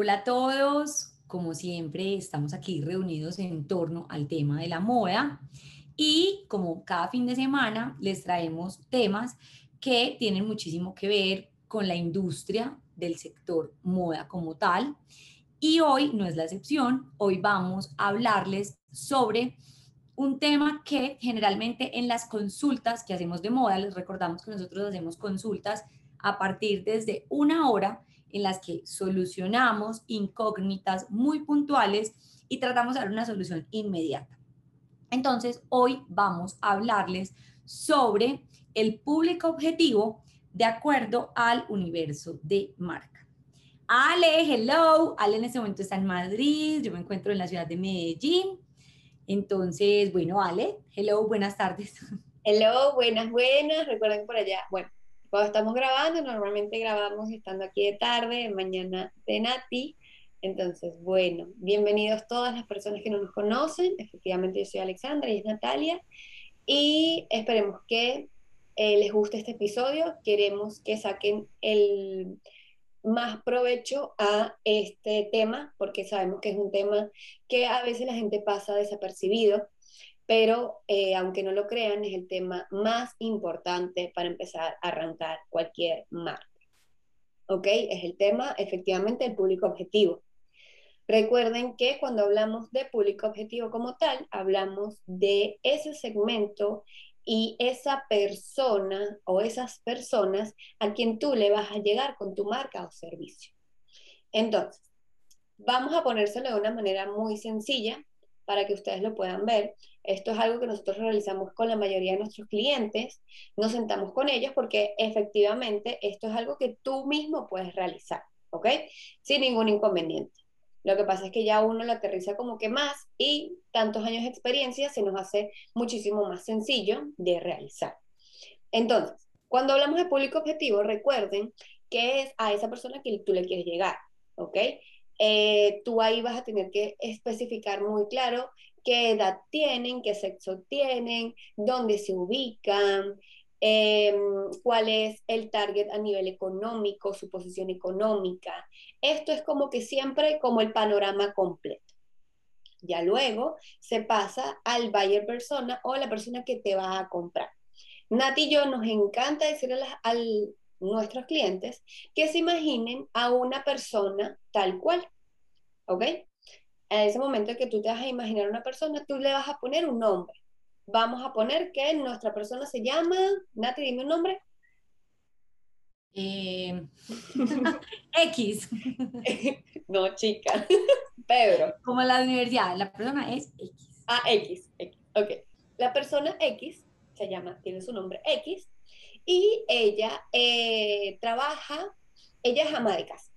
Hola a todos, como siempre estamos aquí reunidos en torno al tema de la moda y como cada fin de semana les traemos temas que tienen muchísimo que ver con la industria del sector moda como tal. Y hoy no es la excepción, hoy vamos a hablarles sobre un tema que generalmente en las consultas que hacemos de moda, les recordamos que nosotros hacemos consultas a partir desde una hora en las que solucionamos incógnitas muy puntuales y tratamos de dar una solución inmediata. Entonces, hoy vamos a hablarles sobre el público objetivo de acuerdo al universo de marca. Ale, hello. Ale en este momento está en Madrid, yo me encuentro en la ciudad de Medellín. Entonces, bueno, Ale, hello, buenas tardes. Hello, buenas, buenas. Recuerden por allá, bueno, cuando estamos grabando, normalmente grabamos estando aquí de tarde, mañana de Nati. Entonces, bueno, bienvenidos todas las personas que no nos conocen. Efectivamente, yo soy Alexandra y es Natalia. Y esperemos que eh, les guste este episodio. Queremos que saquen el más provecho a este tema, porque sabemos que es un tema que a veces la gente pasa desapercibido pero eh, aunque no lo crean, es el tema más importante para empezar a arrancar cualquier marca. ¿Ok? Es el tema efectivamente del público objetivo. Recuerden que cuando hablamos de público objetivo como tal, hablamos de ese segmento y esa persona o esas personas a quien tú le vas a llegar con tu marca o servicio. Entonces, vamos a ponérselo de una manera muy sencilla para que ustedes lo puedan ver. Esto es algo que nosotros realizamos con la mayoría de nuestros clientes. Nos sentamos con ellos porque efectivamente esto es algo que tú mismo puedes realizar, ¿ok? Sin ningún inconveniente. Lo que pasa es que ya uno lo aterriza como que más y tantos años de experiencia se nos hace muchísimo más sencillo de realizar. Entonces, cuando hablamos de público objetivo, recuerden que es a esa persona que tú le quieres llegar, ¿ok? Eh, tú ahí vas a tener que especificar muy claro qué edad tienen, qué sexo tienen, dónde se ubican, em, cuál es el target a nivel económico, su posición económica. Esto es como que siempre como el panorama completo. Ya luego se pasa al buyer persona o la persona que te va a comprar. Nati y yo nos encanta decirle a, nuestros clientes que se imaginen a una persona tal cual, ¿ok? En ese momento que tú te vas a imaginar a una persona, tú le vas a poner un nombre. Vamos a poner que nuestra persona se llama, Nati, dime un nombre. Eh, X. no, chica. Pedro. Como la universidad, la persona es X. Ah, X, X. Ok. La persona X se llama, tiene su nombre X, y ella eh, trabaja, ella es ama de casa.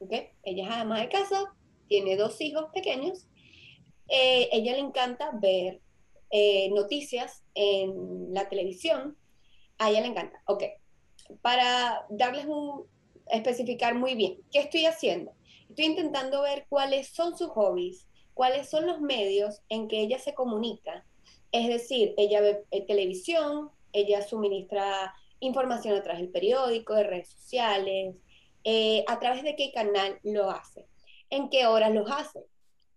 ¿Ok? Ella es ama de casa, tiene dos hijos pequeños, eh, ella le encanta ver eh, noticias en la televisión, a ella le encanta. Ok, para darles un, especificar muy bien, ¿qué estoy haciendo? Estoy intentando ver cuáles son sus hobbies, cuáles son los medios en que ella se comunica. Es decir, ella ve eh, televisión, ella suministra información a través del periódico, de redes sociales, a través de qué canal lo hace en qué horas los hace.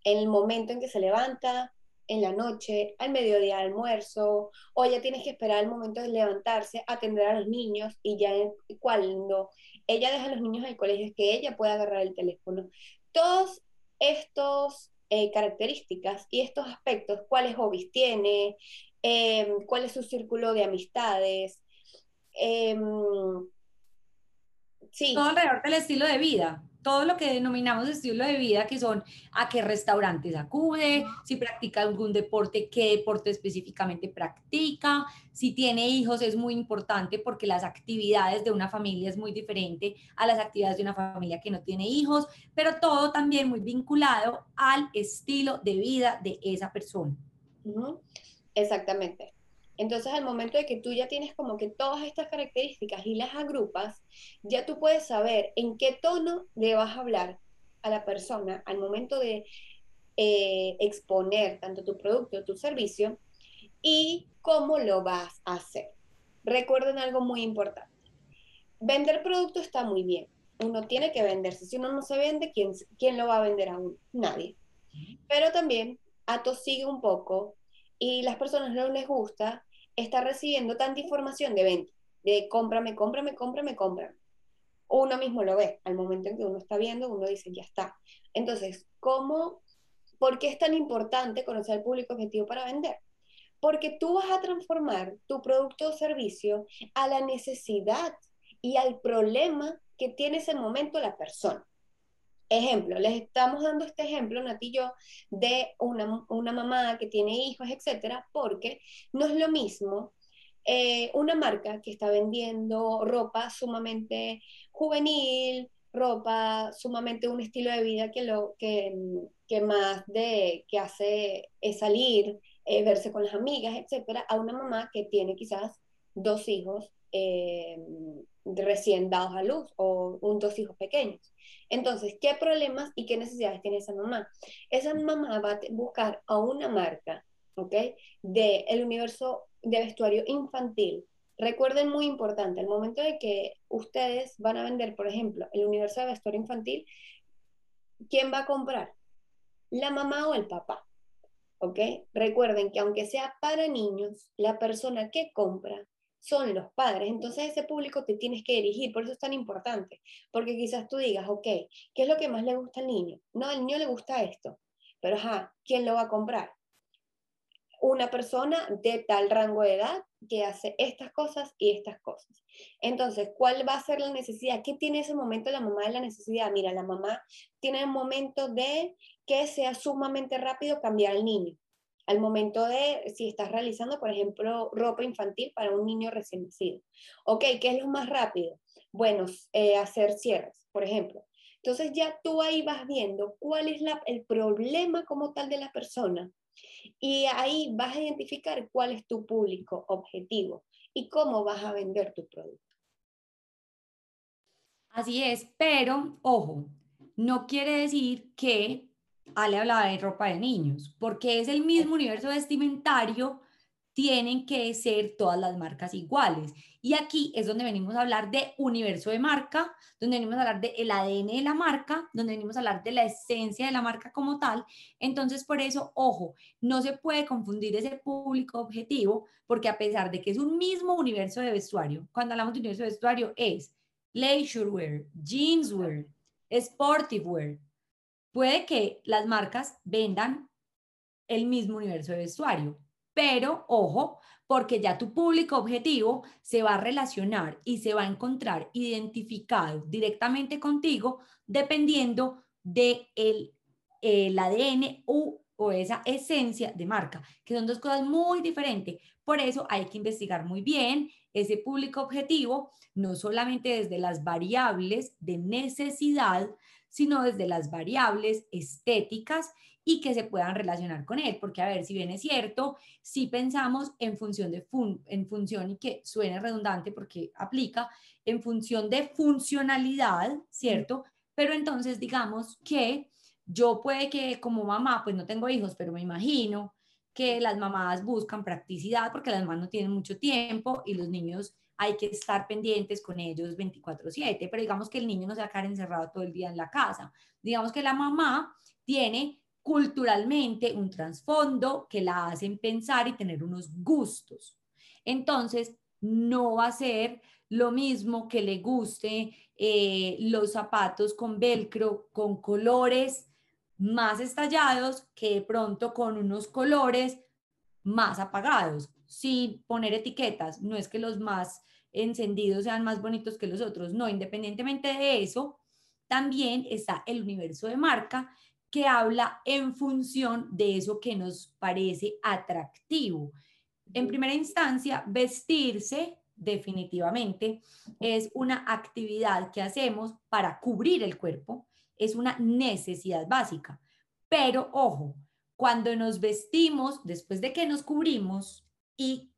En el momento en que se levanta, en la noche, al mediodía almuerzo, o ya tienes que esperar el momento de levantarse, atender a los niños y ya cuando ella deja a los niños al colegio es que ella pueda agarrar el teléfono. Todos estos eh, características y estos aspectos, cuáles hobbies tiene, em, cuál es su círculo de amistades. Sí. Todo alrededor del estilo de vida todo lo que denominamos estilo de vida, que son a qué restaurantes acude, si practica algún deporte, qué deporte específicamente practica, si tiene hijos es muy importante porque las actividades de una familia es muy diferente a las actividades de una familia que no tiene hijos, pero todo también muy vinculado al estilo de vida de esa persona. Exactamente. Entonces, al momento de que tú ya tienes como que todas estas características y las agrupas, ya tú puedes saber en qué tono le vas a hablar a la persona al momento de eh, exponer tanto tu producto o tu servicio y cómo lo vas a hacer. Recuerden algo muy importante. Vender producto está muy bien, Uno tiene que venderse. Si uno no se vende, ¿quién, quién lo va a vender a uno? Nadie. Pero también atosigue un poco y las personas no les gusta estar recibiendo tanta información de venta, de cómprame, cómprame, cómprame, cómprame. Uno mismo lo ve, al momento en que uno está viendo, uno dice, ya está. Entonces, ¿cómo, por qué es tan importante conocer el público objetivo para vender? Porque tú vas a transformar tu producto o servicio a la necesidad y al problema que tiene ese momento la persona. Ejemplo, les estamos dando este ejemplo, Nati y yo, de una, mamá que tiene hijos, etcétera, porque no es lo mismo eh, una marca que está vendiendo ropa sumamente juvenil, ropa sumamente un estilo de vida que lo que, que más de que hace es salir eh, verse con las amigas, etcétera, a una mamá que tiene quizás dos hijos eh, recién dados a luz o un, dos hijos pequeños. Entonces, ¿qué problemas y qué necesidades tiene esa mamá? Esa mamá va a buscar a una marca, ¿ok? De el universo de vestuario infantil. Recuerden muy importante, el momento de que ustedes van a vender, por ejemplo, el universo de vestuario infantil, ¿quién va a comprar? La mamá o el papá. ¿ok? Recuerden que aunque sea para niños, la persona que compra son los padres, entonces ese público te tienes que dirigir, por eso es tan importante, porque quizás tú digas, ok, ¿qué es lo que más le gusta al niño? No, al niño le gusta esto, pero ajá, ¿quién lo va a comprar? Una persona de tal rango de edad que hace estas cosas y estas cosas. Entonces, ¿cuál va a ser la necesidad? ¿Qué tiene ese momento la mamá de la necesidad? Mira, la mamá tiene un momento de que sea sumamente rápido cambiar al niño. Al momento de, si estás realizando, por ejemplo, ropa infantil para un niño recién nacido. Ok, ¿qué es lo más rápido? Bueno, eh, hacer cierres, por ejemplo. Entonces ya tú ahí vas viendo cuál es la, el problema como tal de la persona y ahí vas a identificar cuál es tu público objetivo y cómo vas a vender tu producto. Así es, pero ojo, no quiere decir que Ale hablaba de ropa de niños, porque es el mismo universo vestimentario, tienen que ser todas las marcas iguales. Y aquí es donde venimos a hablar de universo de marca, donde venimos a hablar del ADN de la marca, donde venimos a hablar de la esencia de la marca como tal. Entonces, por eso, ojo, no se puede confundir ese público objetivo, porque a pesar de que es un mismo universo de vestuario, cuando hablamos de universo de vestuario es leisure wear, jeans wear, sportive wear, Puede que las marcas vendan el mismo universo de vestuario, pero ojo, porque ya tu público objetivo se va a relacionar y se va a encontrar identificado directamente contigo dependiendo de el, el ADN u, o esa esencia de marca, que son dos cosas muy diferentes. Por eso hay que investigar muy bien ese público objetivo, no solamente desde las variables de necesidad, sino desde las variables estéticas y que se puedan relacionar con él, porque a ver, si bien es cierto, si pensamos en función de en función y que suene redundante porque aplica en función de funcionalidad, ¿cierto? Pero entonces digamos que yo puede que como mamá, pues no tengo hijos, pero me imagino que las mamás buscan practicidad porque las mamás no tienen mucho tiempo y los niños hay que estar pendientes con ellos 24/7, pero digamos que el niño no se va a quedar encerrado todo el día en la casa. Digamos que la mamá tiene culturalmente un trasfondo que la hacen pensar y tener unos gustos. Entonces, no va a ser lo mismo que le guste eh, los zapatos con velcro, con colores más estallados, que de pronto con unos colores más apagados sin poner etiquetas. No es que los más encendidos sean más bonitos que los otros, no, independientemente de eso, también está el universo de marca que habla en función de eso que nos parece atractivo. En primera instancia, vestirse definitivamente es una actividad que hacemos para cubrir el cuerpo, es una necesidad básica. Pero ojo, cuando nos vestimos, después de que nos cubrimos, y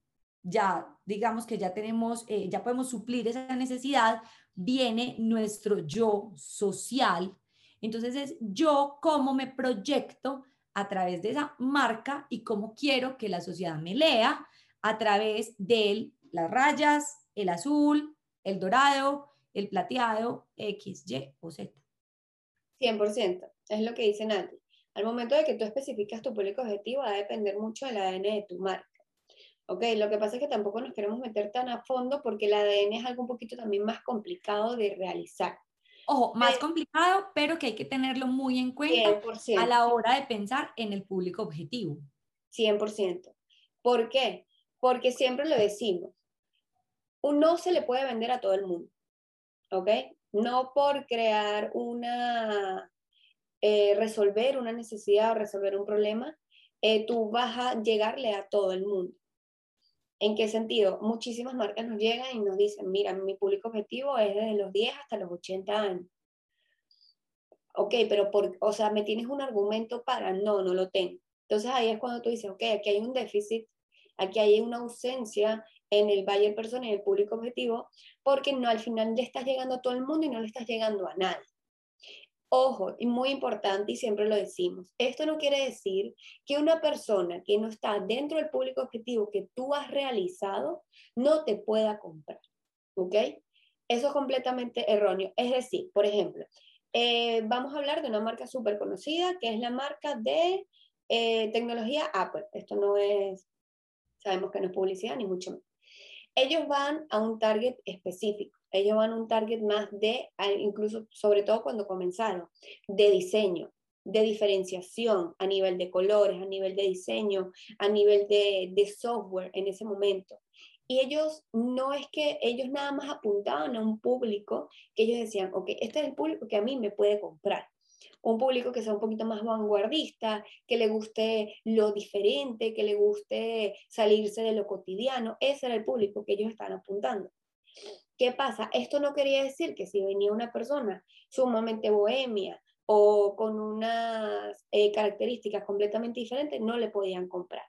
ya digamos que ya tenemos, eh, ya podemos suplir esa necesidad, viene nuestro yo social. Entonces es yo cómo me proyecto a través de esa marca y cómo quiero que la sociedad me lea a través de las rayas, el azul, el dorado, el plateado X, Y o Z. 100%, es lo que dice Nati. Al momento de que tú especificas tu público objetivo, va a depender mucho del ADN de tu marca. Ok, lo que pasa es que tampoco nos queremos meter tan a fondo porque el ADN es algo un poquito también más complicado de realizar. Ojo, más complicado, pero que hay que tenerlo muy en cuenta a la hora de pensar en el público objetivo. 100%. ¿Por qué? Porque siempre lo decimos, no se le puede vender a todo el mundo, ¿ok? No por crear una, eh, resolver una necesidad o resolver un problema, eh, tú vas a llegarle a todo el mundo. ¿En qué sentido? Muchísimas marcas nos llegan y nos dicen, mira, mi público objetivo es desde los 10 hasta los 80 años. Ok, pero por, o sea, ¿me tienes un argumento para? No, no lo tengo. Entonces ahí es cuando tú dices, ok, aquí hay un déficit, aquí hay una ausencia en el buyer persona en el público objetivo, porque no al final le estás llegando a todo el mundo y no le estás llegando a nadie. Ojo, y muy importante, y siempre lo decimos, esto no quiere decir que una persona que no está dentro del público objetivo que tú has realizado no te pueda comprar. ¿Ok? Eso es completamente erróneo. Es decir, por ejemplo, eh, vamos a hablar de una marca súper conocida, que es la marca de eh, tecnología Apple. Esto no es, sabemos que no es publicidad, ni mucho menos. Ellos van a un target específico ellos van a un target más de, incluso sobre todo cuando comenzaron, de diseño, de diferenciación a nivel de colores, a nivel de diseño, a nivel de, de software en ese momento. Y ellos no es que ellos nada más apuntaban a un público que ellos decían, ok, este es el público que a mí me puede comprar. Un público que sea un poquito más vanguardista, que le guste lo diferente, que le guste salirse de lo cotidiano. Ese era el público que ellos estaban apuntando. ¿Qué pasa? Esto no quería decir que si venía una persona sumamente bohemia o con unas eh, características completamente diferentes, no le podían comprar.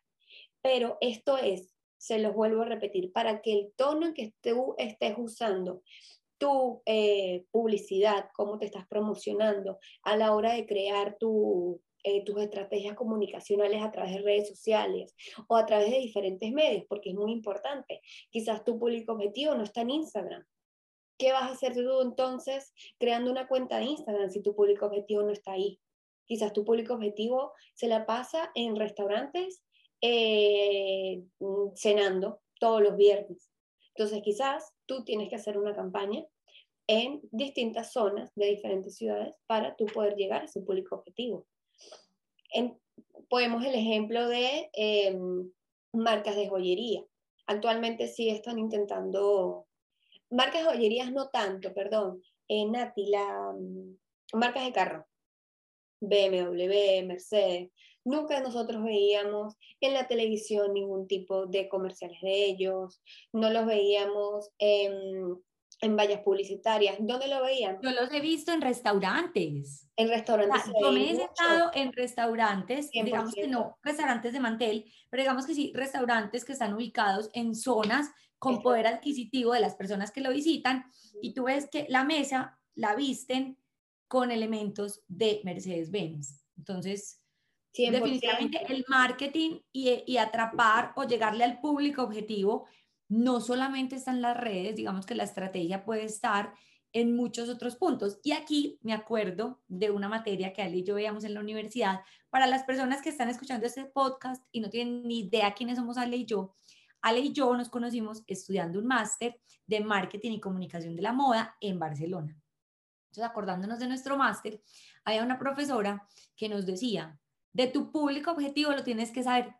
Pero esto es, se los vuelvo a repetir, para que el tono en que tú estés usando tu eh, publicidad, cómo te estás promocionando a la hora de crear tu, eh, tus estrategias comunicacionales a través de redes sociales o a través de diferentes medios, porque es muy importante. Quizás tu público objetivo no está en Instagram. ¿Qué vas a hacer tú entonces creando una cuenta de Instagram si tu público objetivo no está ahí? Quizás tu público objetivo se la pasa en restaurantes eh, cenando todos los viernes. Entonces quizás tú tienes que hacer una campaña en distintas zonas de diferentes ciudades para tú poder llegar a ese público objetivo podemos el ejemplo de em, marcas de joyería. Actualmente sí están intentando, marcas de joyerías no tanto, perdón, en Nati, la, mm, marcas de carro, BMW, Mercedes. Nunca nosotros veíamos en la televisión ningún tipo de comerciales de ellos, no los veíamos en en vallas publicitarias. ¿Dónde lo veían? Yo los he visto en restaurantes. En restaurantes. yo me he sentado en restaurantes, digamos que no restaurantes de mantel, pero digamos que sí, restaurantes que están ubicados en zonas con poder adquisitivo de las personas que lo visitan y tú ves que la mesa la visten con elementos de Mercedes-Benz. Entonces, definitivamente el marketing y, y atrapar o llegarle al público objetivo no solamente está en las redes, digamos que la estrategia puede estar en muchos otros puntos. Y aquí me acuerdo de una materia que Ale y yo veíamos en la universidad. Para las personas que están escuchando este podcast y no tienen ni idea quiénes somos Ale y yo, Ale y yo nos conocimos estudiando un máster de marketing y comunicación de la moda en Barcelona. Entonces, acordándonos de nuestro máster, había una profesora que nos decía, de tu público objetivo lo tienes que saber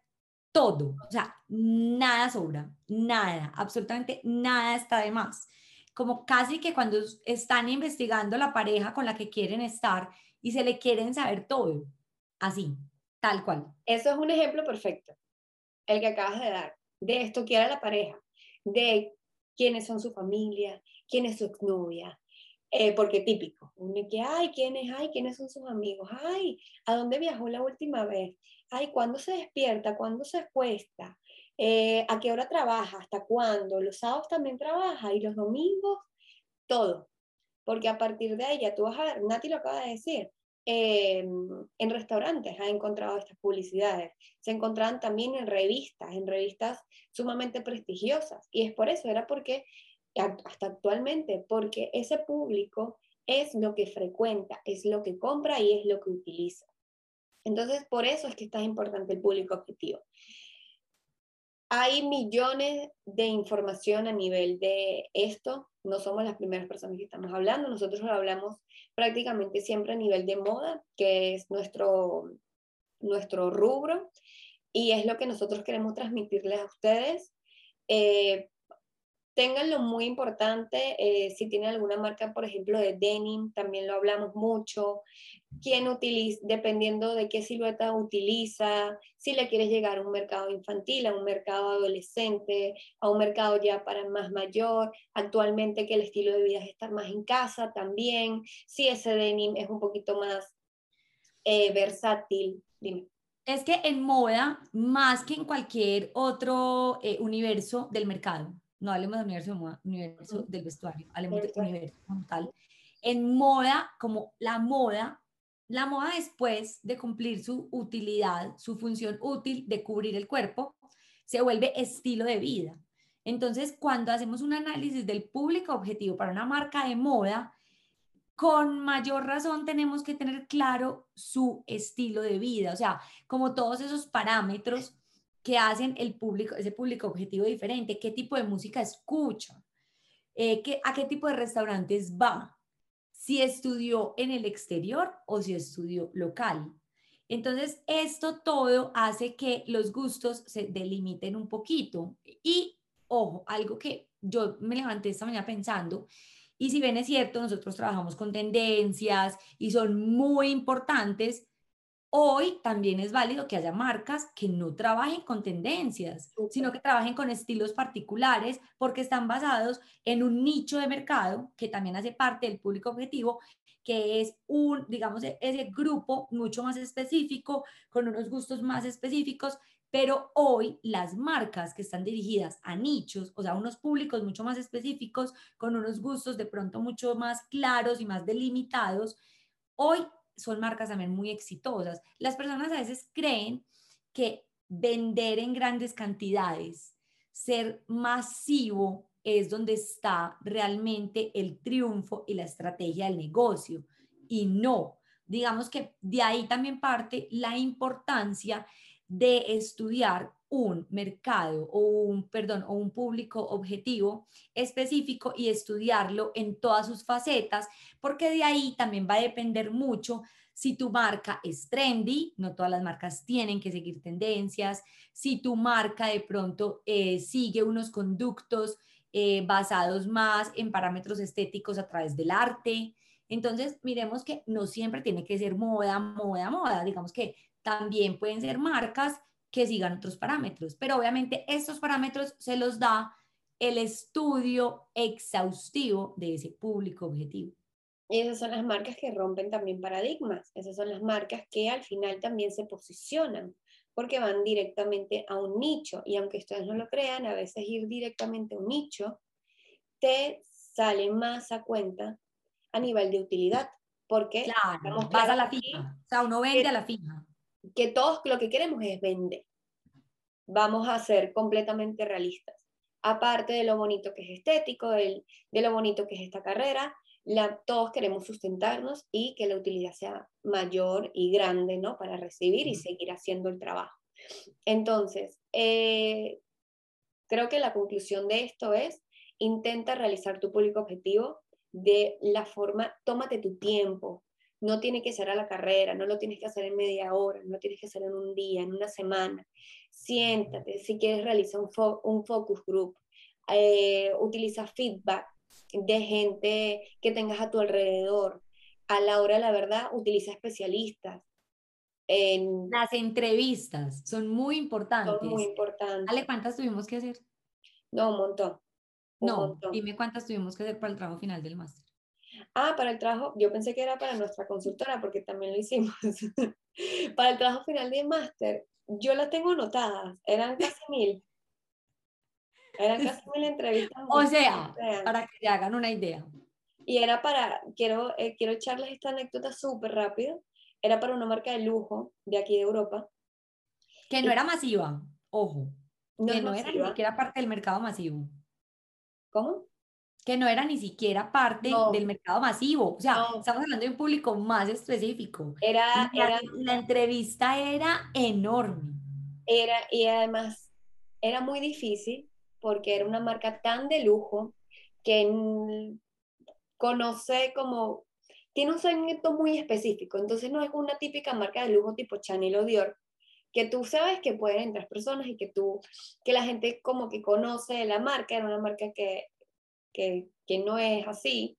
todo, o sea, nada sobra, nada, absolutamente nada está de más. Como casi que cuando están investigando la pareja con la que quieren estar y se le quieren saber todo, así, tal cual. Eso es un ejemplo perfecto, el que acabas de dar, de esto que era la pareja, de quiénes son su familia, quién es su exnovia, eh, porque típico, uno que, ay, ¿quiénes, ay, quiénes son sus amigos? Ay, ¿a dónde viajó la última vez? ay, ¿cuándo se despierta? ¿Cuándo se acuesta? Eh, ¿A qué hora trabaja? ¿Hasta cuándo? Los sábados también trabaja y los domingos, todo. Porque a partir de ahí ya tú vas a ver, Nati lo acaba de decir, em, en restaurantes ha encontrado estas publicidades, se encontraban también en revistas, en revistas sumamente prestigiosas. Y es por eso, era porque hasta actualmente, porque ese público es lo que frecuenta, es lo que compra y es lo que utiliza. Entonces, por eso es que está importante el público objetivo. Hay millones de información a nivel de esto, no somos las primeras personas que estamos hablando, nosotros lo hablamos prácticamente siempre a nivel de moda, que es nuestro, nuestro rubro, y es lo que nosotros queremos transmitirles a ustedes. Eh, Ténganlo muy importante, eh, si tienen alguna marca, por ejemplo, de denim, también lo hablamos mucho, quién utiliza, dependiendo de qué silueta utiliza, si le quieres llegar a un mercado infantil, a un mercado adolescente, a un mercado ya para más mayor, actualmente que el estilo de vida es estar más en casa también, si ese denim es un poquito más eh, versátil, dime. Es que en moda, más que en cualquier otro eh, universo del mercado, no hablemos del universo, universo del vestuario, hablemos del universo como tal. En moda, como la moda, la moda después de cumplir su utilidad, su función útil de cubrir el cuerpo, se vuelve estilo de vida. Entonces, cuando hacemos un análisis del público objetivo para una marca de moda, con mayor razón tenemos que tener claro su estilo de vida, o sea, como todos esos parámetros que hacen el público, ese público objetivo diferente, qué tipo de música escucha, eh, qué, a qué tipo de restaurantes va, si estudió en el exterior o si estudió local. Entonces, esto todo hace que los gustos se delimiten un poquito. Y, ojo, algo que yo me levanté esta mañana pensando, y si bien es cierto, nosotros trabajamos con tendencias y son muy importantes, Hoy también es válido que haya marcas que no trabajen con tendencias, sino que trabajen con estilos particulares porque están basados en un nicho de mercado que también hace parte del público objetivo, que es un, digamos, e-, ese grupo mucho más específico, con unos gustos más específicos, pero hoy las marcas que están dirigidas a nichos, o sea, unos públicos mucho más específicos, con unos gustos de pronto mucho más claros y más delimitados, hoy son marcas también muy exitosas. Las personas a veces creen que vender en grandes cantidades, ser masivo, es donde está realmente el triunfo y la estrategia del negocio. Y no, digamos que de ahí también parte la importancia de estudiar un mercado o un, perdón, o un público objetivo específico y estudiarlo en todas sus facetas, porque de ahí también va a depender mucho si tu marca es trendy, no todas las marcas tienen que seguir tendencias, si tu marca de pronto eh, sigue unos conductos eh, basados más en parámetros estéticos a través del arte. Entonces, miremos que no siempre tiene que ser moda, moda, moda. Digamos que también pueden ser marcas que sigan otros parámetros, pero obviamente estos parámetros se los da el estudio exhaustivo de ese público objetivo. Y esas son las marcas que rompen también paradigmas, esas son las marcas que al final también se posicionan, porque van directamente a un nicho, y aunque ustedes no lo crean, a veces ir directamente a un nicho te sale más a cuenta a nivel de utilidad, porque claro, vas a la fija, o sea, uno vende a la fija. que todos lo que queremos es vender. Vamos a ser completamente realistas. Aparte de lo bonito que es estético, de, lo bonito que es esta carrera, la, todos queremos sustentarnos y que la utilidad sea mayor y grande, ¿no? Para recibir y seguir haciendo el trabajo. Entonces, eh, creo que la conclusión de esto es, intenta realizar tu público objetivo de la forma, tómate tu tiempo, no tiene que ser a la carrera, no lo tienes que hacer en media hora, no tienes que hacer en un día, en una semana. Siéntate, si quieres realizar un, un focus group, eh, utiliza feedback de gente que tengas a tu alrededor. A la hora de la verdad, utiliza especialistas. En... Las entrevistas son muy importantes. Son muy importantes. Ale, ¿cuántas tuvimos que hacer? No, un montón. no, dime cuántas tuvimos que hacer para el trabajo final del máster. Ah, para el trabajo, yo pensé que era para nuestra consultora porque también lo hicimos. para el trabajo final de máster, yo las tengo anotadas, eran casi mil. Eran casi mil entrevistas. O sea, para que te hagan una idea. Y era para, quiero, eh, quiero echarles esta anécdota súper rápido, era para una marca de lujo de aquí de Europa. Que no era masiva, ojo. No que no era ni siquiera parte del mercado masivo. ¿Cómo? Que no era ni siquiera parte No. del mercado masivo. O sea, No. estamos hablando de un público más específico. Era, la, era, la entrevista era enorme. era, y además era muy difícil porque era una marca tan de lujo que conoce como, tiene un segmento muy específico, entonces no es una típica marca de lujo tipo Chanel o Dior, que tú sabes que pueden entrar personas y que tú, que la gente como que conoce la marca, era una marca que, que, no es así,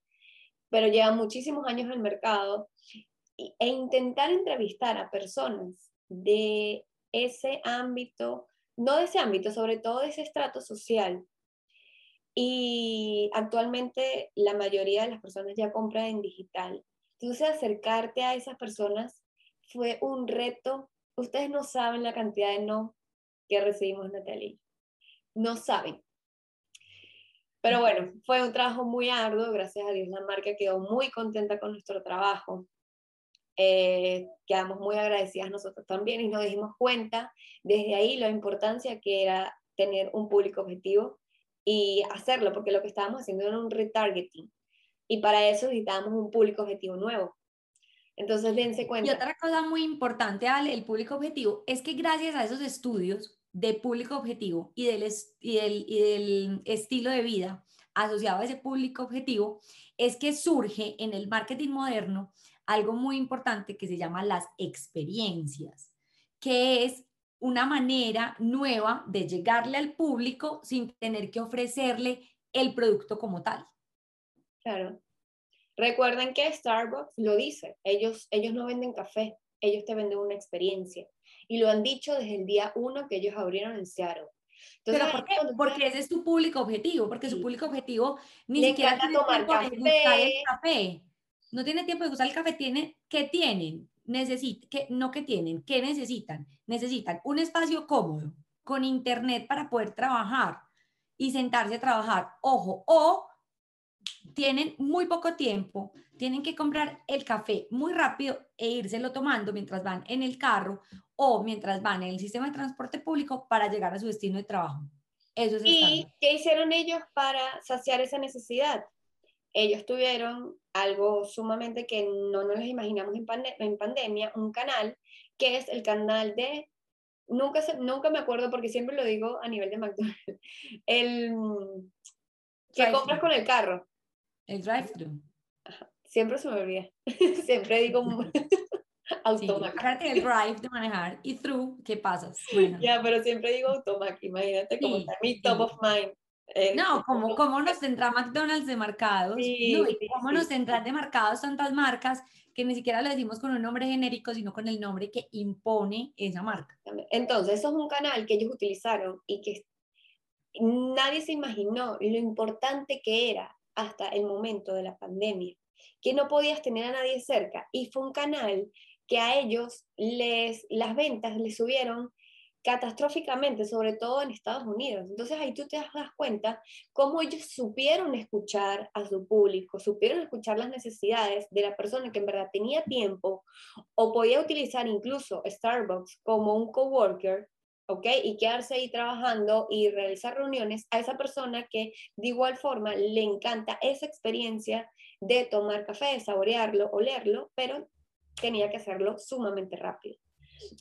pero lleva muchísimos años en el mercado, e intentar entrevistar a personas de ese ámbito, no de ese ámbito, sobre todo de ese estrato social. Y actualmente la mayoría de las personas ya compran en digital. Entonces acercarte a esas personas fue un reto. Ustedes no saben la cantidad de no que recibimos, Natalia. No saben. Pero bueno, fue un trabajo muy arduo, gracias a Dios la marca quedó muy contenta con nuestro trabajo. Eh, quedamos muy agradecidas nosotros también y nos dimos cuenta desde ahí la importancia que era tener un público objetivo y hacerlo, porque lo que estábamos haciendo era un retargeting. Y para eso necesitábamos un público objetivo nuevo. Entonces, dense Y cuenta. otra cosa muy importante, Ale, el público objetivo, es que gracias a esos estudios de público objetivo y del, y del estilo de vida asociado a ese público objetivo, es que surge en el marketing moderno algo muy importante que se llama las experiencias, que es una manera nueva de llegarle al público sin tener que ofrecerle el producto como tal. Claro. Recuerden que Starbucks lo dice, ellos, ellos no venden café, ellos te venden una experiencia. Y lo han dicho desde el día uno que ellos abrieron en Seattle. Entonces, ¿Pero por qué? Porque ese es tu público objetivo, porque Sí. su público objetivo ni Le siquiera tiene tomar tiempo de gustar el café. café. No tiene tiempo de gustar el café, tiene, ¿qué tienen? Necesita, que, no que tienen, ¿qué necesitan? Necesitan un espacio cómodo, con internet para poder trabajar y sentarse a trabajar. Ojo, o tienen muy poco tiempo, tienen que comprar el café muy rápido e írselo tomando mientras van en el carro o mientras van en el sistema de transporte público para llegar a su destino de trabajo. Eso es ¿Y qué hicieron ellos para saciar esa necesidad? Ellos tuvieron algo sumamente que no nos imaginamos en, pande- en pandemia, un canal que es el canal de, nunca, se- nunca me acuerdo porque siempre lo digo a nivel de McDonald's, el mm, que compras con el carro. El drive-thru. Siempre se me olvida. Siempre digo Sí, automac. acuérdate del drive de manejar y through, ¿qué pasas? Bueno, Ya, pero siempre digo automac. Imagínate cómo Sí, está mi sí. top of mind. Eh, no, ¿cómo, cómo nos tendrá McDonald's de marcados? Sí, no, y sí, cómo sí. nos tendrán de marcados tantas marcas que ni siquiera lo decimos con un nombre genérico, sino con el nombre que impone esa marca. Entonces, eso es un canal que ellos utilizaron y que nadie se imaginó lo importante que era hasta el momento de la pandemia, que no podías tener a nadie cerca. Y fue un canal que a ellos les, las ventas les subieron catastróficamente, sobre todo en Estados Unidos. Entonces ahí tú te das cuenta cómo ellos supieron escuchar a su público, supieron escuchar las necesidades de la persona que en verdad tenía tiempo o podía utilizar incluso Starbucks como un coworker, ¿ok? Y quedarse ahí trabajando y realizar reuniones a esa persona que de igual forma le encanta esa experiencia de tomar café, de saborearlo, olerlo, pero tenía que hacerlo sumamente rápido.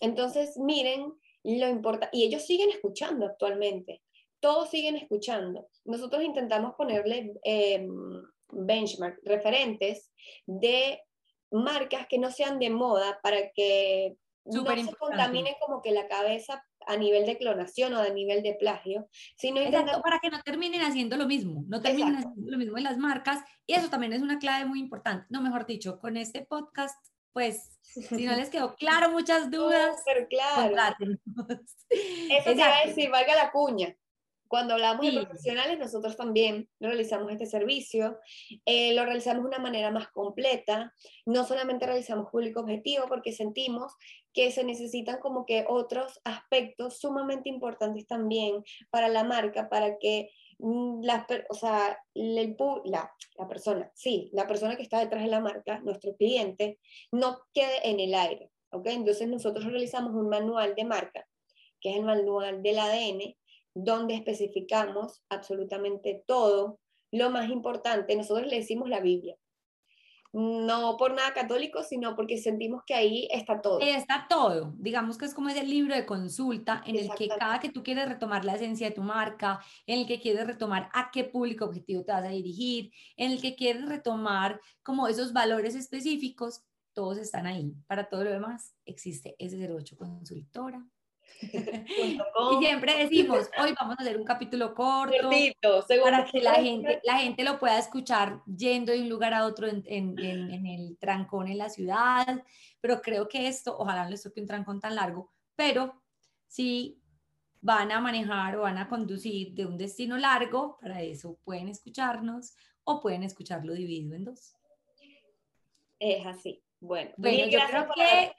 Entonces, miren lo importante, y ellos siguen escuchando actualmente, todos siguen escuchando. Nosotros intentamos ponerle eh, benchmark, referentes de marcas que no sean de moda para que no se contamine como que la cabeza a nivel de clonación o a nivel de plagio, sino Exacto, intentamos para que no terminen haciendo lo mismo, no terminen Exacto. haciendo lo mismo en las marcas, y eso también es una clave muy importante. No, mejor dicho, con este podcast, pues, si no les quedó claro muchas dudas, Súper claro. Eso te iba a Exacto. decir, valga la cuña. Cuando hablamos Sí. de profesionales, nosotros también realizamos este servicio, eh, lo realizamos de una manera más completa, no solamente realizamos público objetivo porque sentimos que se necesitan como que otros aspectos sumamente importantes también para la marca, para que mm, la, o sea, el la, la persona, sí, la persona que está detrás de la marca, nuestro cliente, no quede en el aire, ¿ok? Entonces nosotros realizamos un manual de marca, que es el manual del ADN, donde especificamos absolutamente todo lo más importante, nosotros le decimos la Biblia. No por nada católico, sino porque sentimos que ahí está todo. Está todo. Digamos que es como ese libro de consulta en el que cada que tú quieres retomar la esencia de tu marca, en el que quieres retomar a qué público objetivo te vas a dirigir, en el que quieres retomar como esos valores específicos, todos están ahí. Para todo lo demás existe S08 Consultora y siempre decimos, hoy vamos a hacer un capítulo corto para que la gente, la gente lo pueda escuchar yendo de un lugar a otro en, en, en, el trancón en la ciudad, pero creo que esto, ojalá no les toque un trancón tan largo, pero si van a manejar o van a conducir de un destino largo, para eso pueden escucharnos o pueden escucharlo dividido en dos. Es así. Bueno, bueno yo creo que...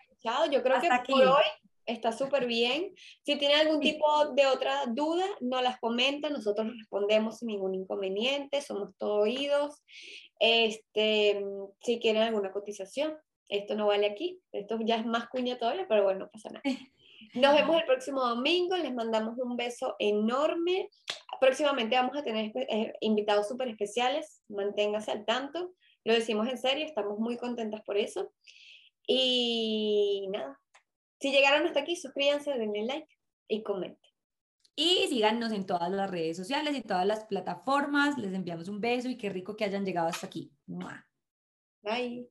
Yo creo que por hoy está súper bien. Si tienen algún tipo de otra duda, no las comenta, nosotros respondemos sin ningún inconveniente, somos todo oídos. Este, si quieren alguna cotización, esto no vale aquí, esto ya es más cuña todavía, pero bueno, no pasa nada. Nos vemos el próximo domingo, les mandamos un beso enorme. Próximamente vamos a tener eh, invitados súper especiales, manténgase al tanto, lo decimos en serio, estamos muy contentas por eso. Y nada, si llegaron hasta aquí, suscríbanse, denle like y comenten. Y síganos en todas las redes sociales y todas las plataformas. Les enviamos un beso y qué rico que hayan llegado hasta aquí. Bye.